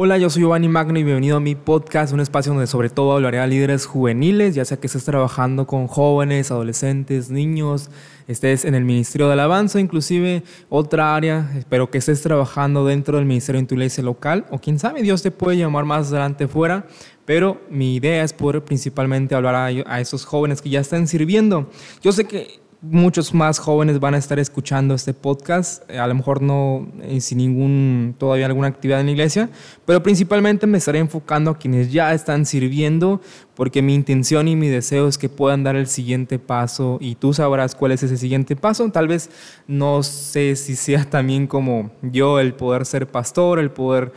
Hola, yo soy Giovanni Magno y bienvenido a mi podcast, un espacio donde sobre todo hablaré a líderes juveniles, ya sea que estés trabajando con jóvenes, adolescentes, niños, estés en el Ministerio de Alabanza, inclusive otra área, espero que estés trabajando dentro del Ministerio en tu local o quién sabe, Dios te puede llamar más adelante fuera, pero mi idea es poder principalmente hablar a esos jóvenes que ya están sirviendo. Yo sé que muchos más jóvenes van a estar escuchando este podcast, a lo mejor no eh, sin ningún, todavía alguna actividad en la iglesia, pero principalmente me estaré enfocando a quienes ya están sirviendo, porque mi intención y mi deseo es que puedan dar el siguiente paso y tú sabrás cuál es ese siguiente paso. Tal vez no sé si sea también como yo el poder ser pastor, el poder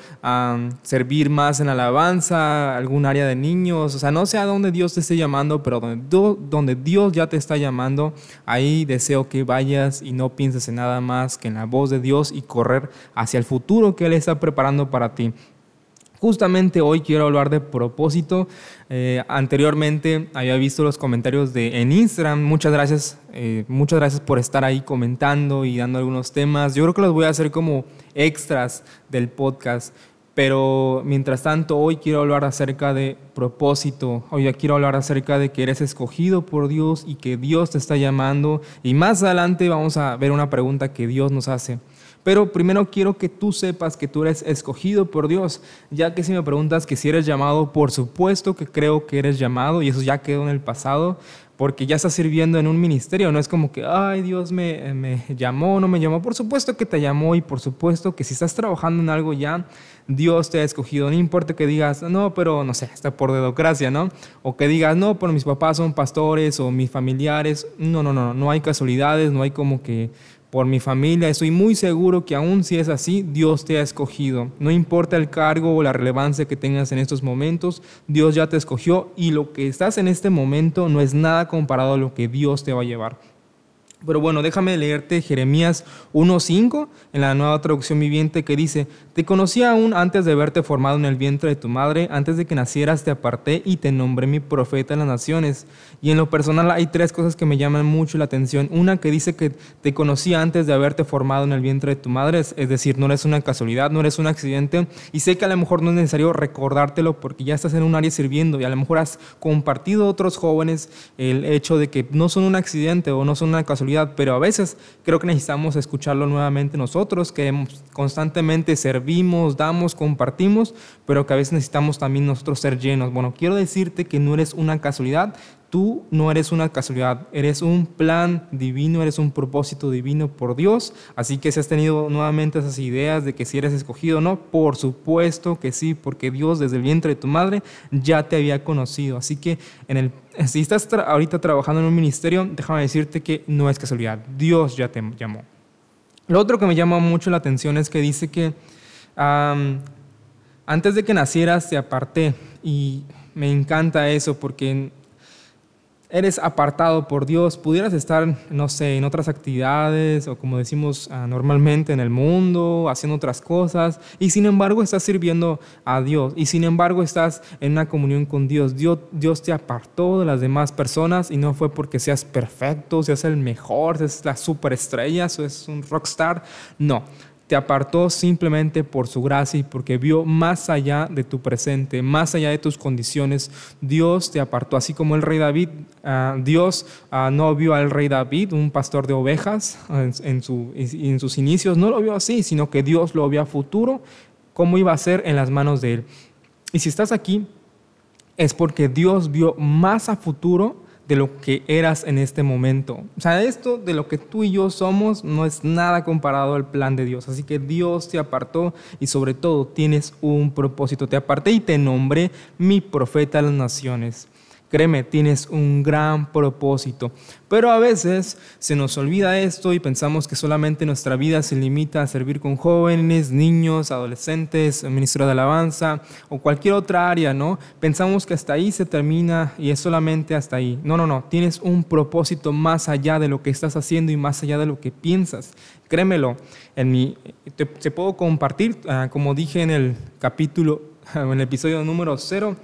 servir más en alabanza, algún área de niños, o sea, no sé a dónde Dios te esté llamando, pero donde, donde Dios ya te está llamando, ahí deseo que vayas y no pienses en nada más que en la voz de Dios y correr hacia el futuro que Él está preparando para ti. Justamente hoy quiero hablar de propósito. Eh, anteriormente había visto los comentarios de, en Instagram. Muchas gracias, eh, muchas gracias por estar ahí comentando y dando algunos temas. Yo creo que los voy a hacer como extras del podcast. Pero mientras tanto, hoy quiero hablar acerca de propósito. Hoy quiero hablar acerca de que eres escogido por Dios y que Dios te está llamando. Y más adelante vamos a ver una pregunta que Dios nos hace. Pero primero quiero que tú sepas que tú eres escogido por Dios, ya que si me preguntas que si eres llamado, por supuesto que creo que eres llamado y eso ya quedó en el pasado, porque ya estás sirviendo en un ministerio, no es como que, ay, Dios me, me llamó, no me llamó, por supuesto que te llamó y por supuesto que si estás trabajando en algo ya, Dios te ha escogido, no importa que digas, no, pero no sé, está por dedocracia, ¿no? O que digas, no, pero mis papás son pastores o mis familiares, no, no, no, no hay casualidades, no hay como que por mi familia. Estoy muy seguro que aún si es así, Dios te ha escogido. No importa el cargo o la relevancia que tengas en estos momentos, Dios ya te escogió y lo que estás en este momento no es nada comparado a lo que Dios te va a llevar. Pero bueno, déjame leerte Jeremías 1.5 en la nueva traducción viviente que dice, Te conocí aún antes de haberte formado en el vientre de tu madre, antes de que nacieras te aparté y te nombré mi profeta en las naciones. Y en lo personal hay tres cosas que me llaman mucho la atención. Una que dice que te conocí antes de haberte formado en el vientre de tu madre, es decir, no eres una casualidad, no eres un accidente. Y sé que a lo mejor no es necesario recordártelo porque ya estás en un área sirviendo y a lo mejor has compartido a otros jóvenes el hecho de que no son un accidente o no son una casualidad pero a veces creo que necesitamos escucharlo nuevamente nosotros, que constantemente servimos, damos, compartimos, pero que a veces necesitamos también nosotros ser llenos. Bueno, quiero decirte que no eres una casualidad, Tú no eres una casualidad, eres un plan divino, eres un propósito divino por Dios. Así que si has tenido nuevamente esas ideas de que si eres escogido o no, por supuesto que sí, porque Dios desde el vientre de tu madre ya te había conocido. Así que en el, si estás ahorita trabajando en un ministerio, déjame decirte que no es casualidad, Dios ya te llamó. Lo otro que me llama mucho la atención es que dice que antes de que nacieras te aparté y me encanta eso porque eres apartado por Dios, pudieras estar, no sé, en otras actividades o como decimos ah, normalmente en el mundo, haciendo otras cosas, y sin embargo estás sirviendo a Dios, y sin embargo estás en una comunión con Dios. Dios, Dios te apartó de las demás personas y no fue porque seas perfecto, seas el mejor, seas la superestrella, seas un rockstar, no te apartó simplemente por su gracia y porque vio más allá de tu presente, más allá de tus condiciones. Dios te apartó, así como el rey David. Ah, Dios ah, no vio al rey David, un pastor de ovejas, en, en sus inicios, no lo vio así, sino que Dios lo vio a futuro, cómo iba a ser en las manos de él. Y si estás aquí, es porque Dios vio más a futuro de lo que eras en este momento. O sea, esto de lo que tú y yo somos no es nada comparado al plan de Dios. Así que Dios te apartó y sobre todo tienes un propósito. Te aparté y te nombré mi profeta a las naciones. Créeme, tienes un gran propósito. Pero a veces se nos olvida esto y pensamos que solamente nuestra vida se limita a servir con jóvenes, niños, adolescentes, ministro de alabanza o cualquier otra área, ¿no? Pensamos que hasta ahí se termina y es solamente hasta ahí. No, no, no. Tienes un propósito más allá de lo que estás haciendo y más allá de lo que piensas. Créemelo. En mi, te, puedo compartir, ah, como dije en el capítulo, en el episodio número cero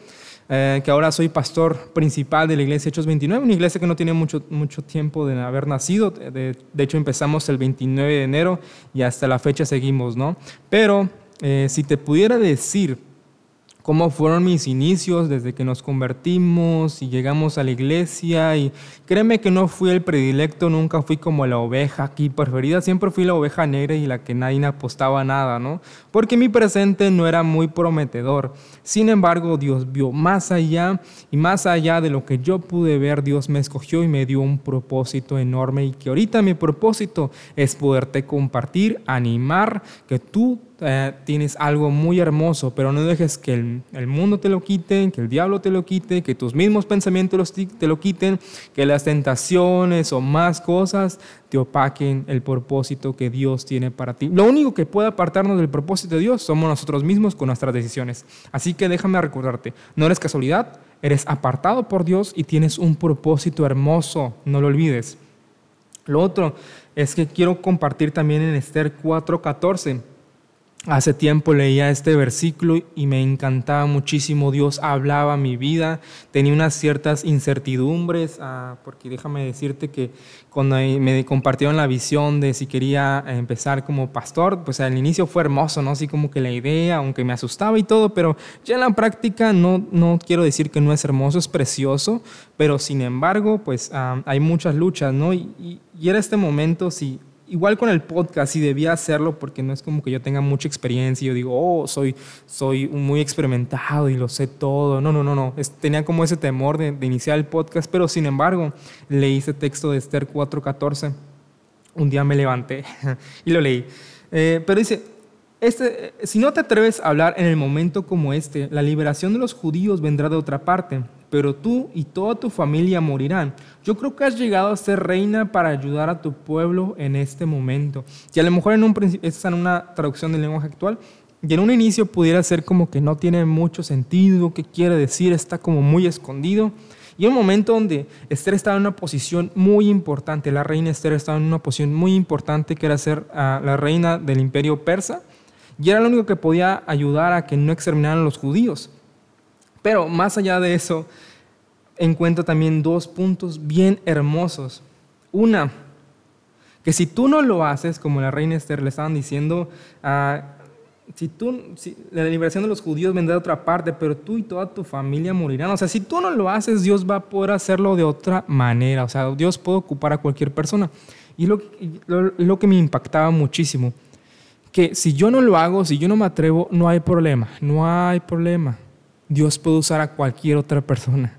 eh, que ahora soy pastor principal de la iglesia Hechos 29, una iglesia que no tiene mucho, mucho tiempo de haber nacido. De, hecho, empezamos el 29 de enero y hasta la fecha seguimos, ¿no? Pero eh, si te pudiera decir cómo fueron mis inicios desde que nos convertimos y llegamos a la iglesia. Y créeme que no fui el predilecto, nunca fui como la oveja aquí preferida, siempre fui la oveja negra y la que nadie apostaba nada, ¿no? Porque mi presente no era muy prometedor. Sin embargo, Dios vio más allá y más allá de lo que yo pude ver, Dios me escogió y me dio un propósito enorme y que ahorita mi propósito es poderte compartir, animar, que tú eh, tienes algo muy hermoso, pero no dejes que el, mundo te lo quite, que el diablo te lo quite, que tus mismos pensamientos te lo quiten, que las tentaciones o más cosas te opaquen el propósito que Dios tiene para ti. Lo único que puede apartarnos del propósito de Dios somos nosotros mismos con nuestras decisiones. Así que déjame recordarte, no eres casualidad, eres apartado por Dios y tienes un propósito hermoso, no lo olvides. Lo otro es que quiero compartir también en Esther 4:14 Hace tiempo leía este versículo y me encantaba muchísimo. Dios hablaba mi vida, tenía unas ciertas incertidumbres, ah, porque déjame decirte que cuando me compartieron la visión de si quería empezar como pastor, pues al inicio fue hermoso, ¿no? Así como que la idea, aunque me asustaba y todo, pero ya en la práctica no, no quiero decir que no es hermoso, es precioso, pero sin embargo, pues ah, hay muchas luchas, ¿no? Y, y, era este momento, si igual con el podcast, sí debía hacerlo porque no es como que yo tenga mucha experiencia y yo digo, oh, soy, soy muy experimentado y lo sé todo. No, no, no, no. tenía como ese temor de, iniciar el podcast, pero sin embargo, leí ese texto de Esther 4:14. Un día me levanté y lo leí. Eh, pero dice, este, si no te atreves a hablar en el momento como este, la liberación de los judíos vendrá de otra parte pero tú y toda tu familia morirán. Yo creo que has llegado a ser reina para ayudar a tu pueblo en este momento. Y a lo mejor en un principio, esta es una traducción del lenguaje actual, y en un inicio pudiera ser como que no tiene mucho sentido, qué quiere decir, está como muy escondido. Y un momento donde Esther estaba en una posición muy importante, la reina Esther estaba en una posición muy importante que era ser ah, la reina del imperio persa, y era lo único que podía ayudar a que no exterminaran a los judíos. Pero más allá de eso, encuentro también dos puntos bien hermosos. Una, que si tú no lo haces, como la reina Esther le estaban diciendo, ah, si tú, la liberación de los judíos vendrá de otra parte, pero tú y toda tu familia morirán. O sea, si tú no lo haces, Dios va a poder hacerlo de otra manera. O sea, Dios puede ocupar a cualquier persona. Y lo, lo que me impactaba muchísimo, que si yo no lo hago, si yo no me atrevo, no hay problema, no hay problema. Dios puede usar a cualquier otra persona.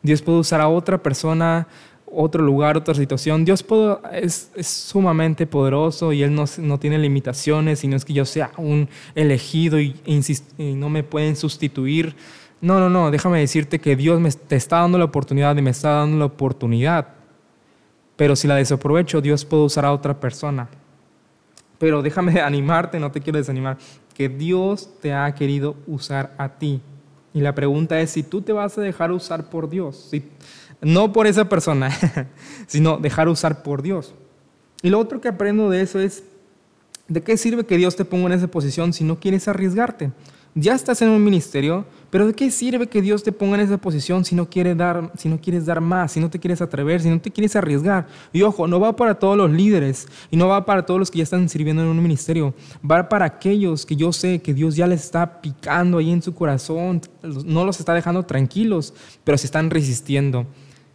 Dios puede usar a otra persona, otro lugar, otra situación. Dios es, sumamente poderoso y Él no, no, tiene limitaciones y no es que yo sea un elegido y, y, no me pueden sustituir. No, no, no, déjame decirte que Dios me, te está dando la oportunidad y me está dando la oportunidad. Pero si la desaprovecho, Dios puede usar a otra persona. Pero déjame animarte, no te quiero desanimar, que Dios te ha querido usar a ti y la pregunta es si tú te vas a dejar usar por Dios, no por esa persona, sino dejar usar por Dios. Y lo otro que aprendo de eso es, ¿de qué sirve que Dios te ponga en esa posición si no quieres arriesgarte? Ya estás en un ministerio, pero ¿de qué sirve que Dios te ponga en esa posición si no, quieres dar, si no quieres dar más, si no te quieres atrever, si no te quieres arriesgar? Y ojo, no va para todos los líderes y no va para todos los que ya están sirviendo en un ministerio. Va para aquellos que yo sé que Dios ya les está picando ahí en su corazón, no los está dejando tranquilos, pero se están resistiendo.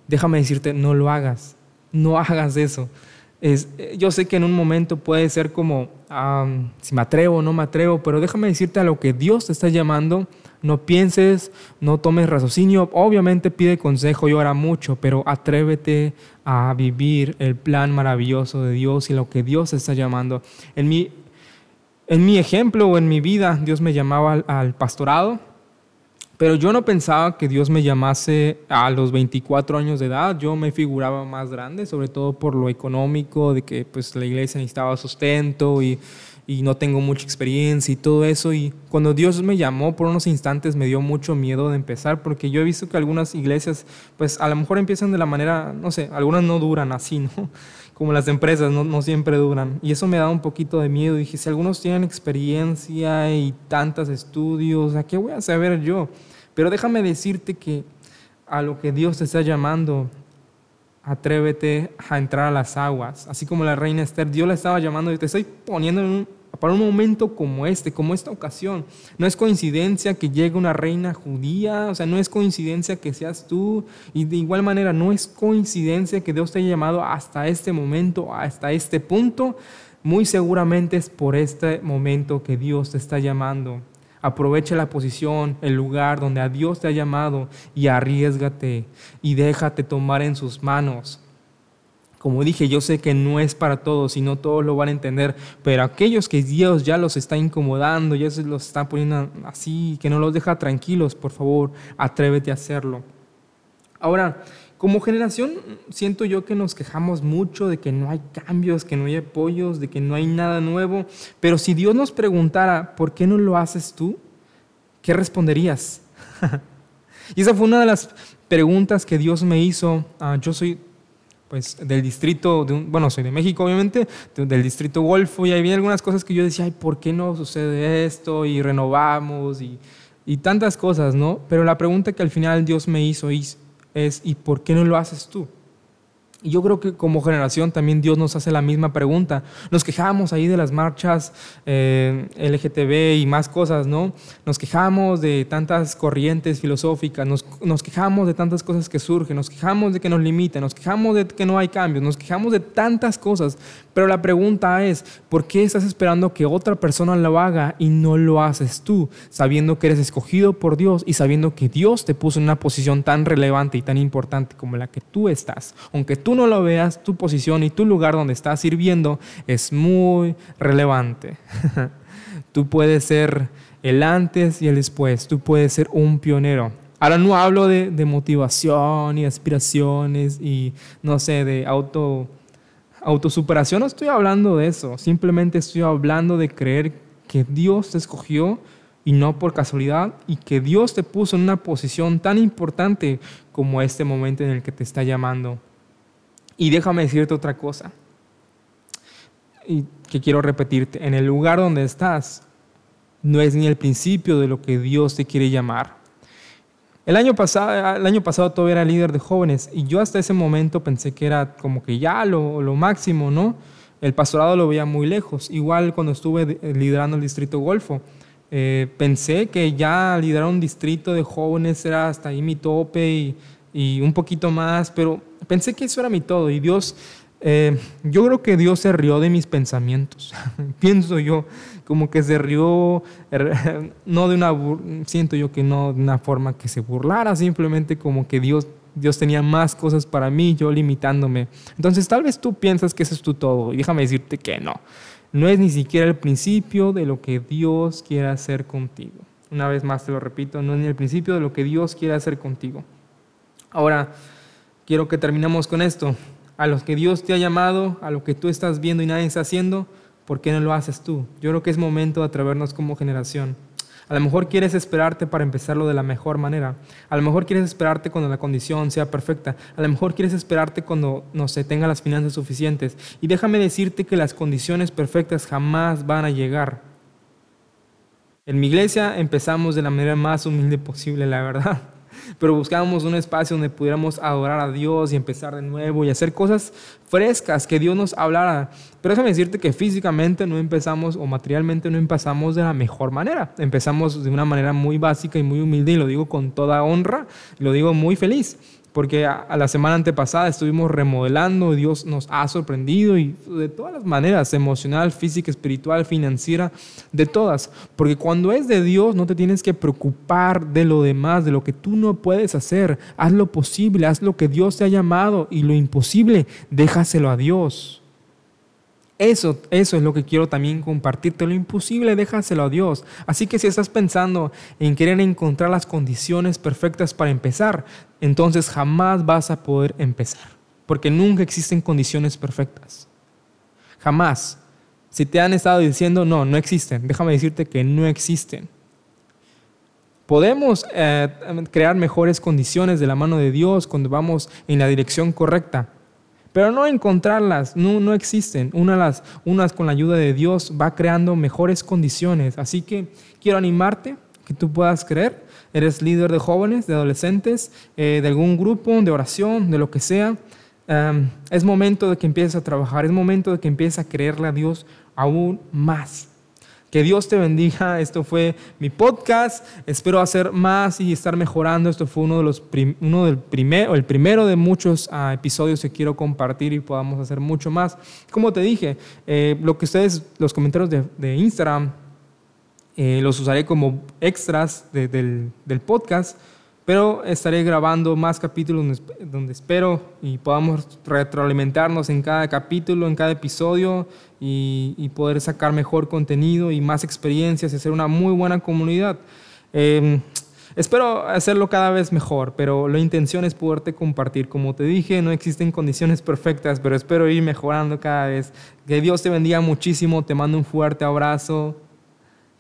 Déjame decirte, no lo hagas, no hagas eso. Es, yo sé que en un momento puede ser como, si me atrevo o no me atrevo, pero déjame decirte a lo que Dios te está llamando no pienses, no tomes raciocinio. Obviamente pide consejo y ora mucho, pero atrévete a vivir el plan maravilloso de Dios y lo que Dios está llamando. En mi, en mi ejemplo o en mi vida, Dios me llamaba al pastorado, pero yo no pensaba que Dios me llamase a los 24 años de edad. Yo me figuraba más grande, sobre todo por lo económico, de que pues, la iglesia necesitaba sustento y y no tengo mucha experiencia y todo eso. Y cuando Dios me llamó por unos instantes me dio mucho miedo de empezar porque yo he visto que algunas iglesias pues a lo mejor empiezan de la manera, no sé, algunas no duran así, ¿no? Como las empresas, no, siempre duran. Y eso me da un poquito de miedo. Dije, si algunos tienen experiencia y tantos estudios, ¿a qué voy a saber yo? Pero déjame decirte que a lo que Dios te está llamando, atrévete a entrar a las aguas. Así como la reina Esther, Dios la estaba llamando y te estoy poniendo en un para un momento como este, como esta ocasión. No es coincidencia que llegue una reina judía, o sea, no es coincidencia que seas tú, y de igual manera no es coincidencia que Dios te haya llamado hasta este momento, hasta este punto. Muy seguramente es por este momento que Dios te está llamando. Aprovecha la posición, el lugar donde a Dios te ha llamado y arriesgate y déjate tomar en sus manos. Como dije, yo sé que no es para todos y no todos lo van a entender, pero aquellos que Dios ya los está incomodando, ya se los está poniendo así, que no los deja tranquilos, por favor, atrévete a hacerlo. Ahora, como generación, siento yo que nos quejamos mucho de que no hay cambios, que no hay apoyos, de que no hay nada nuevo, pero si Dios nos preguntara, ¿por qué no lo haces tú? ¿Qué responderías? y esa fue una de las preguntas que Dios me hizo. Ah, yo soy pues del distrito, de bueno, soy de México obviamente, del distrito Golfo, y había algunas cosas que yo decía, ay, ¿por qué no sucede esto? Y renovamos y, y tantas cosas, ¿no? Pero la pregunta que al final Dios me hizo es, ¿y por qué no lo haces tú? Y yo creo que como generación también Dios nos hace la misma pregunta. Nos quejamos ahí de las marchas eh, LGTB y más cosas, ¿no? Nos quejamos de tantas corrientes filosóficas, nos, nos, quejamos de tantas cosas que surgen, nos quejamos de que nos limitan, nos quejamos de que no hay cambios, nos quejamos de tantas cosas. Pero la pregunta es, ¿por qué estás esperando que otra persona lo haga y no lo haces tú, sabiendo que eres escogido por Dios y sabiendo que Dios te puso en una posición tan relevante y tan importante como la que tú estás? Aunque no lo veas, tu posición y tu lugar donde estás sirviendo es muy relevante. tú puedes ser el antes y el después, tú puedes ser un pionero. Ahora no hablo de, de motivación y aspiraciones y, no sé, de auto, autosuperación, no estoy hablando de eso, simplemente estoy hablando de creer que Dios te escogió y no por casualidad, y que Dios te puso en una posición tan importante como este momento en el que te está llamando. Y déjame decirte otra cosa, que quiero repetirte, en el lugar donde estás no es ni el principio de lo que Dios te quiere llamar. El año, pasado, el año pasado todavía era líder de jóvenes y yo hasta ese momento pensé que era como que ya lo, lo máximo, ¿no? El pastorado lo veía muy lejos. Igual cuando estuve liderando el distrito Golfo, eh, pensé que ya liderar un distrito de jóvenes era hasta ahí mi tope y, y un poquito más, pero pensé que eso era mi todo y Dios, eh, yo creo que Dios se rió de mis pensamientos, pienso yo, como que se rió, er, no de una, siento yo que no de una forma que se burlara, simplemente como que Dios, Dios tenía más cosas para mí, yo limitándome. Entonces tal vez tú piensas que eso es tu todo y déjame decirte que no, no es ni siquiera el principio de lo que Dios quiere hacer contigo. Una vez más te lo repito, no es ni el principio de lo que Dios quiere hacer contigo. Ahora, quiero que terminemos con esto. A los que Dios te ha llamado, a lo que tú estás viendo y nadie está haciendo, ¿por qué no lo haces tú? Yo creo que es momento de atrevernos como generación. A lo mejor quieres esperarte para empezarlo de la mejor manera. A lo mejor quieres esperarte cuando la condición sea perfecta. A lo mejor quieres esperarte cuando no se tenga las finanzas suficientes. Y déjame decirte que las condiciones perfectas jamás van a llegar. En mi iglesia empezamos de la manera más humilde posible, la verdad pero buscábamos un espacio donde pudiéramos adorar a Dios y empezar de nuevo y hacer cosas frescas, que Dios nos hablara. Pero déjame decirte que físicamente no empezamos o materialmente no empezamos de la mejor manera. Empezamos de una manera muy básica y muy humilde y lo digo con toda honra, lo digo muy feliz porque a, la semana antepasada estuvimos remodelando, Dios nos ha sorprendido y de todas las maneras, emocional, física, espiritual, financiera, de todas. Porque cuando es de Dios no te tienes que preocupar de lo demás, de lo que tú no puedes hacer. Haz lo posible, haz lo que Dios te ha llamado y lo imposible, déjaselo a Dios. Eso, eso es lo que quiero también compartirte. Lo imposible, déjaselo a Dios. Así que si estás pensando en querer encontrar las condiciones perfectas para empezar, entonces jamás vas a poder empezar. Porque nunca existen condiciones perfectas. Jamás. Si te han estado diciendo, no, no existen, déjame decirte que no existen. Podemos eh, crear mejores condiciones de la mano de Dios cuando vamos en la dirección correcta, pero no encontrarlas, no, no existen. Una las, unas con la ayuda de Dios va creando mejores condiciones. Así que quiero animarte que tú puedas creer. Eres líder de jóvenes, de adolescentes, eh, de algún grupo, de oración, de lo que sea. Es momento de que empieces a trabajar, es momento de que empieces a creerle a Dios aún más. Que Dios te bendiga. Esto fue mi podcast. Espero hacer más y estar mejorando. Esto fue uno de los uno del primer, el primero de muchos ah, episodios que quiero compartir y podamos hacer mucho más. Como te dije, eh, lo que ustedes, los comentarios de, Instagram, eh, los usaré como extras del, del podcast pero estaré grabando más capítulos donde espero y podamos retroalimentarnos en cada capítulo, en cada episodio y, poder sacar mejor contenido y más experiencias y hacer una muy buena comunidad. Em, espero hacerlo cada vez mejor, pero la intención es poderte compartir. Como te dije, no existen condiciones perfectas, pero espero ir mejorando cada vez. Que Dios te bendiga muchísimo, te mando un fuerte abrazo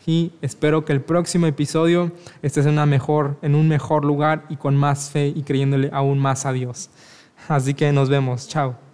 y espero que el próximo episodio estés en, en un mejor lugar y con más fe y creyéndole aún más a Dios. Así que nos vemos. Chao.